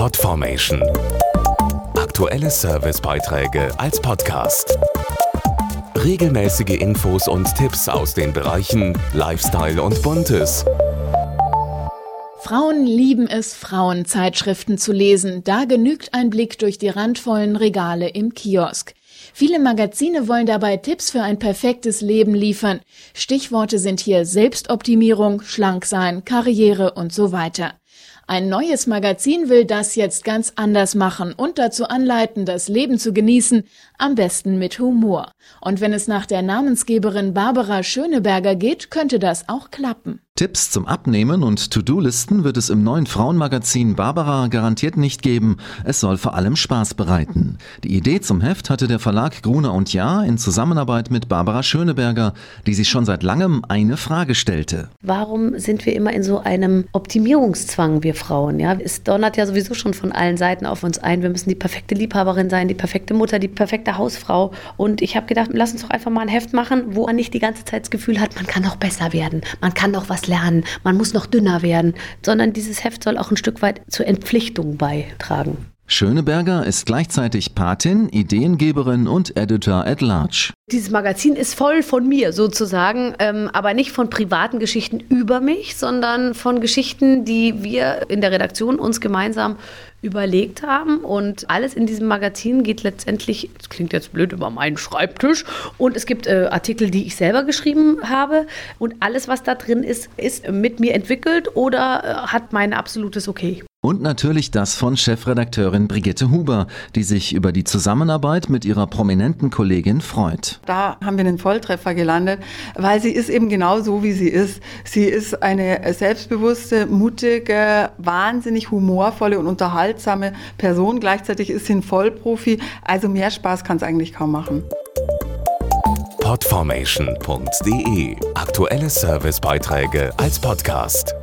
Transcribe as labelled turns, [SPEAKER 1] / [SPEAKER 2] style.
[SPEAKER 1] Podformation. Aktuelle Servicebeiträge als Podcast. Regelmäßige Infos und Tipps aus den Bereichen Lifestyle und Buntes.
[SPEAKER 2] Frauen lieben es, Frauenzeitschriften zu lesen. Da genügt ein Blick durch die randvollen Regale im Kiosk. Viele Magazine wollen dabei Tipps für ein perfektes Leben liefern. Stichworte sind hier Selbstoptimierung, Schlanksein, Karriere und so weiter. Ein neues Magazin will das jetzt ganz anders machen und dazu anleiten, das Leben zu genießen, am besten mit Humor. Und wenn es nach der Namensgeberin Barbara Schöneberger geht, könnte das auch klappen.
[SPEAKER 3] Tipps zum Abnehmen und To-Do-Listen wird es im neuen Frauenmagazin Barbara garantiert nicht geben. Es soll vor allem Spaß bereiten. Die Idee zum Heft hatte der Verlag Gruner und Jahr in Zusammenarbeit mit Barbara Schöneberger, die sich schon seit langem eine Frage stellte.
[SPEAKER 4] Warum sind wir immer in so einem Optimierungszwang, wir Frauen? Ja, es donnert ja sowieso schon von allen Seiten auf uns ein. Wir müssen die perfekte Liebhaberin sein, die perfekte Mutter, die perfekte Hausfrau. Und ich habe gedacht, lass uns doch einfach mal ein Heft machen, wo man nicht die ganze Zeit das Gefühl hat, man kann noch besser werden, man kann noch was lernen, man muss noch dünner werden, sondern dieses Heft soll auch ein Stück weit zur Entpflichtung beitragen.
[SPEAKER 3] Schöneberger ist gleichzeitig Patin, Ideengeberin und Editor at Large.
[SPEAKER 4] Dieses Magazin ist voll von mir sozusagen, ähm, aber nicht von privaten Geschichten über mich, sondern von Geschichten, die wir in der Redaktion uns gemeinsam überlegt haben. Und alles in diesem Magazin geht letztendlich, das klingt jetzt blöd, über meinen Schreibtisch. Und es gibt äh, Artikel, die ich selber geschrieben habe. Und alles, was da drin ist, ist mit mir entwickelt oder äh, hat mein absolutes Okay.
[SPEAKER 3] Und natürlich das von Chefredakteurin Brigitte Huber, die sich über die Zusammenarbeit mit ihrer prominenten Kollegin freut.
[SPEAKER 5] Da haben wir einen Volltreffer gelandet, weil sie ist eben genau so, wie sie ist. Sie ist eine selbstbewusste, mutige, wahnsinnig humorvolle und unterhaltsame Person. Gleichzeitig ist sie ein Vollprofi. Also mehr Spaß kann es eigentlich kaum machen.
[SPEAKER 1] Podformation.de Aktuelle Servicebeiträge als Podcast.